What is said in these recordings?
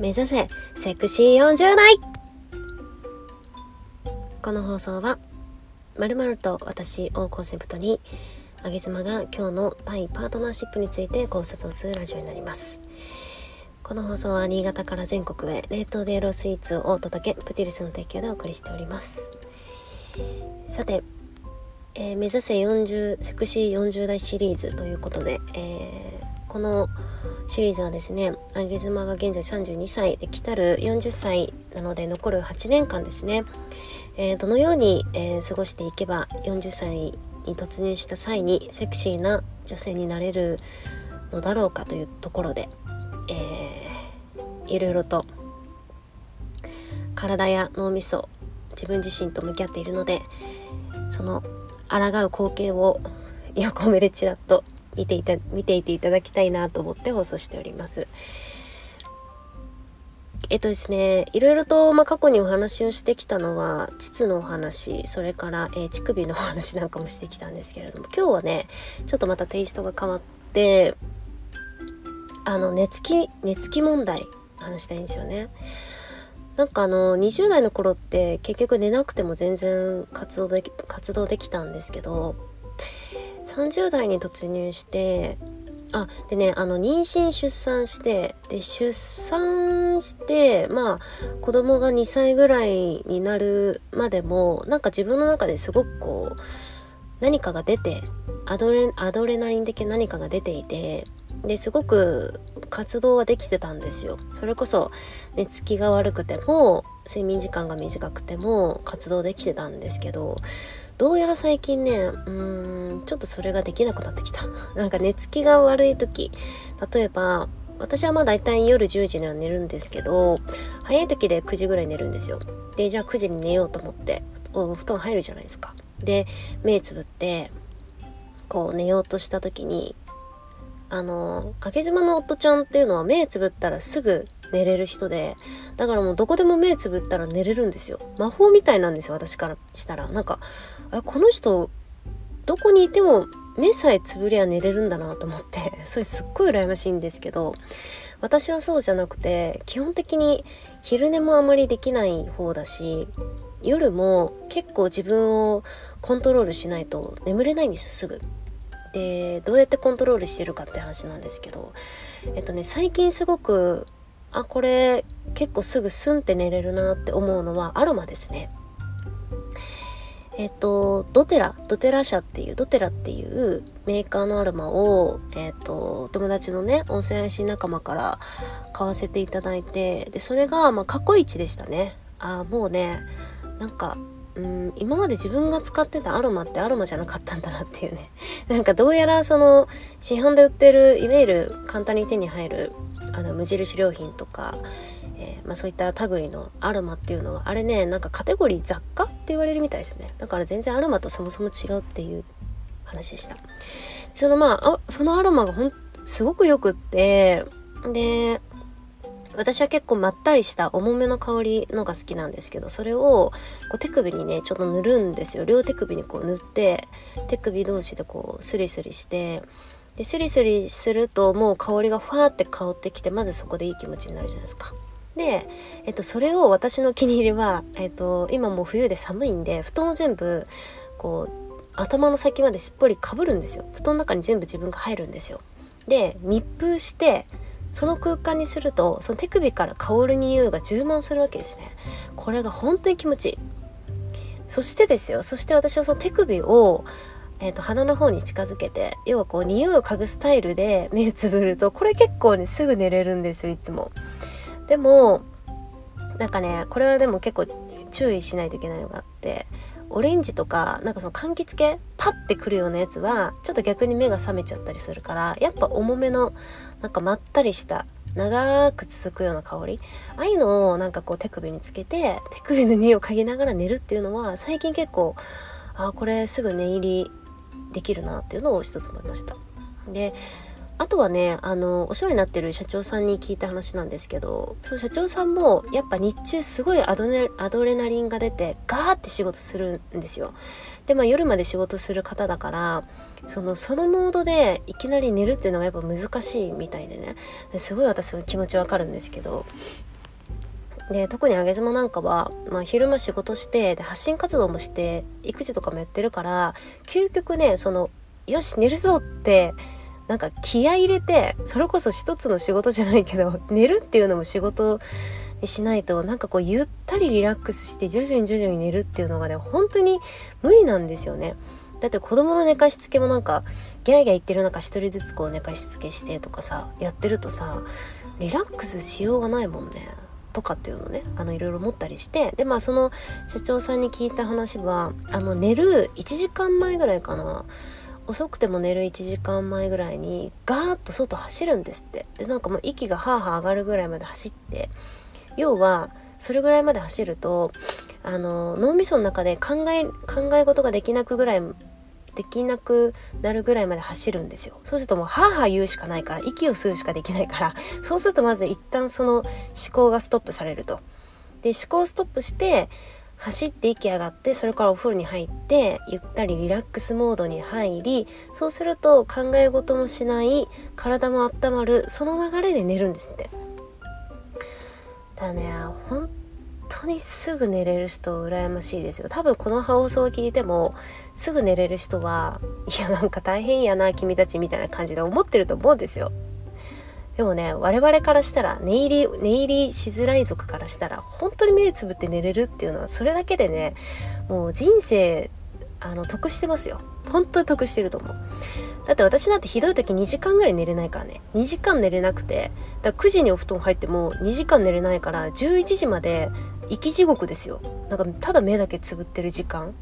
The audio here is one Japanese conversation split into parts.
目指せセクシー40代。この放送はまると私をコンセプトにあげ妻が今日の対パートナーシップについて考察をするラジオになります。この放送は新潟から全国へ冷凍でエロスイーツをお届けプティリスの提供でお送りしております。さて、えー、目指せ40セクシー40代シリーズということで、えー、このシリーズはですねあげ妻が現在32歳で来たる40歳なので残る8年間ですね、えー、どのように、えー、過ごしていけば40歳に突入した際にセクシーな女性になれるのだろうかというところで、えー、いろいろと体や脳みそ自分自身と向き合っているのでその抗う光景を横目でちらっと見ていた見ていていただきたいなと思って放送しております。えっとですね、いろいろと、ま、過去にお話をしてきたのは、膣のお話、それから、えー、乳首のお話 なんかもしてきたんですけれども、今日はね、ちょっとまたテイストが変わって、あの、寝つき、寝つき問題、話したいんですよね。なんかあの、20代の頃って結局寝なくても全然活動でき、活動できたんですけど、30代に突入してあでねあの妊娠出産してで出産してまあ子供が2歳ぐらいになるまでもなんか自分の中ですごくこう何かが出てアドレアドレナリン的な何かが出ていてですごく活動はできてたんですよ。それこそ寝つきが悪くても睡眠時間が短くても活動できてたんですけどどうやら最近ねうーんちょっとそれができなくなってきた。なんか寝つきが悪い時。例えば私はまあ大体夜10時には寝るんですけど早い時で9時ぐらい寝るんですよ。でじゃあ9時に寝ようと思ってお布団入るじゃないですか。で目つぶってこう寝ようとした時にあの明け妻の夫ちゃんっていうのは目つぶったらすぐ寝れる人で。だからもうどこでも目つぶったら寝れるんですよ。魔法みたいなんですよ私からしたら。なんかこの人どこにいても目さえつぶりゃ寝れるんだなと思って。それすっごい羨ましいんですけど。私はそうじゃなくて基本的に昼寝もあまりできない方だし夜も結構自分をコントロールしないと眠れないんですすぐ。でどうやってコントロールしてるかって話なんですけど。えっとね最近すごくあこれ結構すぐスンって寝れるなって思うのはアロマですね。えっとドテラドテラ社っていうドテラっていうメーカーのアロマをえっと友達のね音声配信仲間から買わせていただいてでそれがまあ過去一でしたね。あもうねなんかうん今まで自分が使ってたアロマってアロマじゃなかったんだなっていうね。なんかどうやらその市販で売ってるいわゆる簡単に手に入るあの無印良品とか、えー、まあ、そういった類のアロマっていうのはあれねなんかカテゴリー雑貨って言われるみたいですね。だから全然アロマとそもそも違うっていう話でした。そのまあそのアロマがほんすごくよくってで私は結構まったりした重めの香りのが好きなんですけどそれをこう手首にねちょっと塗るんですよ。両手首にこう塗って手首同士でこうスリスリしてでスリスリするともう香りがファーって香ってきてまずそこでいい気持ちになるじゃないですか。で、えっと、それを私の気に入りは、えっと、今もう冬で寒いんで布団を全部こう頭の先まですっぽりかぶるんですよ。布団の中に全部自分が入るんですよ。で密封してその空間にするとその手首から香る匂いが充満するわけですね。これが本当に気持ちいい。そしてですよそして私はその手首をえーと、鼻の方に近づけて要はこう匂いを嗅ぐスタイルで目つぶるとこれ結構ねすぐ寝れるんですよいつも。でもなんかねこれはでも結構注意しないといけないのがあってオレンジとかなんかその柑橘系パッてくるようなやつはちょっと逆に目が覚めちゃったりするからやっぱ重めのなんかまったりした長く続くような香りああいうのをなんかこう手首につけて手首の匂いを嗅ぎながら寝るっていうのは最近結構あこれすぐ寝入りできるなっていうのを一つ思いました。であとはねあのお世話になってる社長さんに聞いた話なんですけどその社長さんもやっぱ日中すごいアドネアドレナリンが出てガーって仕事するんですよ。でまあ夜まで仕事する方だからそのそのモードでいきなり寝るっていうのがやっぱ難しいみたいでねすごい私の気持ちわかるんですけどで特にあげ妻なんかは、まあ、昼間仕事してで発信活動もして育児とかもやってるから究極ねそのよし寝るぞってなんか気合入れてそれこそ一つの仕事じゃないけど 寝るっていうのも仕事にしないとなんかこうゆったりリラックスして徐々に徐々に寝るっていうのがね本当に無理なんですよね。だって子供の寝かしつけもなんかギャーギャー言ってる中一人ずつこう寝かしつけしてとかさやってるとさリラックスしようがないもんね。とかっていうのねあのいろいろ思ったりしてでまあその社長さんに聞いた話はあの寝る1時間前ぐらいかな。遅くても寝る1時間前ぐらいにガーッと外走るんですって。でなんかもう息がハーハー上がるぐらいまで走って。要はそれぐらいまで走るとあの脳みその中で考え考え事ができなくぐらいできなくなるぐらいまで走るんですよ。そうするともうハーハー言うしかないから息を吸うしかできないから そうするとまず一旦その思考がストップされると。で思考ストップして走って息上がってそれからお風呂に入ってゆったりリラックスモードに入りそうすると考え事もしない体も温まるその流れで寝るんですって。だね本当にすぐ寝れる人羨ましいですよ。多分この放送を聞いてもすぐ寝れる人はいやなんか大変やな君たちみたいな感じで思ってると思うんですよ。でもね我々からしたら寝入り寝入りしづらい族からしたら本当に目つぶって寝れるっていうのはそれだけでねもう人生あの得してますよ。本当に得してると思う。だって私なんてひどい時2時間ぐらい寝れないからね。2時間寝れなくてだ9時にお布団入っても2時間寝れないから11時まで生き地獄ですよなんかただ目だけつぶってる時間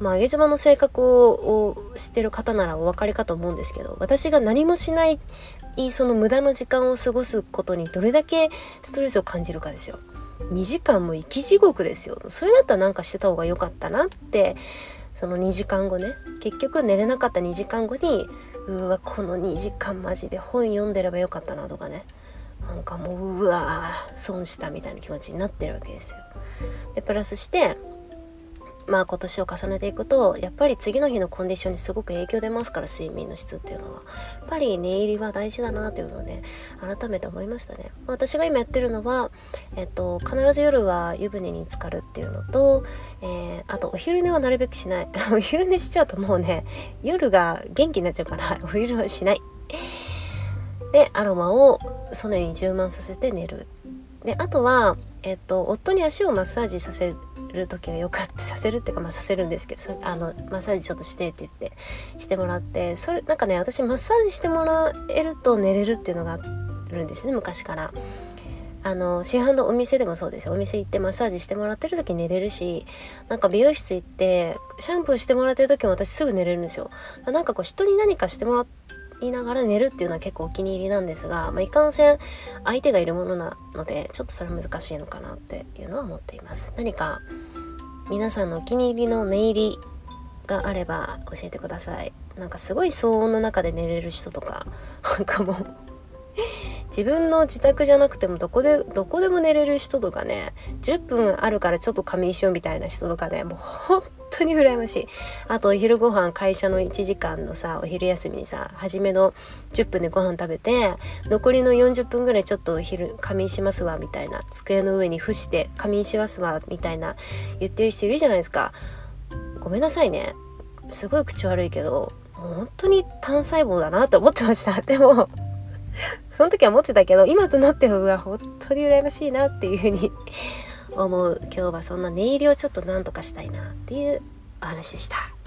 まあ、上げ妻の性格を知ってる方ならお分かりかと思うんですけど私が何もしないその無駄な時間を過ごすことにどれだけストレスを感じるかですよ。2時間も生き地獄ですよ。それだったらなんかしてた方が良かったなってその2時間後ね結局寝れなかった2時間後にうわこの2時間マジで本読んでればよかったなとかねなんかもううわ損したみたいな気持ちになってるわけですよ。でプラスしてまあ今年を重ねていくとやっぱり次の日のコンディションにすごく影響出ますから睡眠の質っていうのは。やっぱり寝入りは大事だなっていうのをね改めて思いましたね、まあ、私が今やってるのは、えっと、必ず夜は湯船に浸かるっていうのと、えー、あとお昼寝はなるべくしない。お昼寝しちゃうともうね夜が元気になっちゃうからお昼はしない。でアロマをそに充満させて寝る。であとはえっと夫に足をマッサージさせる時がよかったさせるっていうかまあさせるんですけどあのマッサージちょっとしてって言ってしてもらってそれなんかね私マッサージしてもらえると寝れるっていうのがあるんですね昔から。あの市販のお店でもそうですよ。お店行ってマッサージしてもらってる時寝れるしなんか美容室行ってシャンプーしてもらってる時も私すぐ寝れるんですよ。なんかこう人に何かしてもらっいながら寝るっていうのは結構お気に入りなんですが、まあ、いかんせん相手がいるものなのでちょっとそれ難しいのかなっていうのは思っています。何か皆さんのお気に入りの寝入りがあれば教えてください。なんかすごい騒音の中で寝れる人とかなんかもう自分の自宅じゃなくてもどこでどこでも寝れる人とかね10分あるからちょっと仮眠しようみたいな人とかねもう本当に羨ましい。あとお昼ご飯会社の1時間のさお昼休みにさ初めの10分でご飯食べて残りの40分ぐらいちょっとお昼仮眠しますわみたいな机の上に伏して仮眠しますわみたいな言ってる人いるじゃないですか。ごめんなさいね。すごい口悪いけど本当に単細胞だなって思ってました。でも その時は思ってたけど今となっては本当に羨ましいなっていうふうに 思う今日はそんな寝入りをちょっとなんとかしたいなっていうお話でした。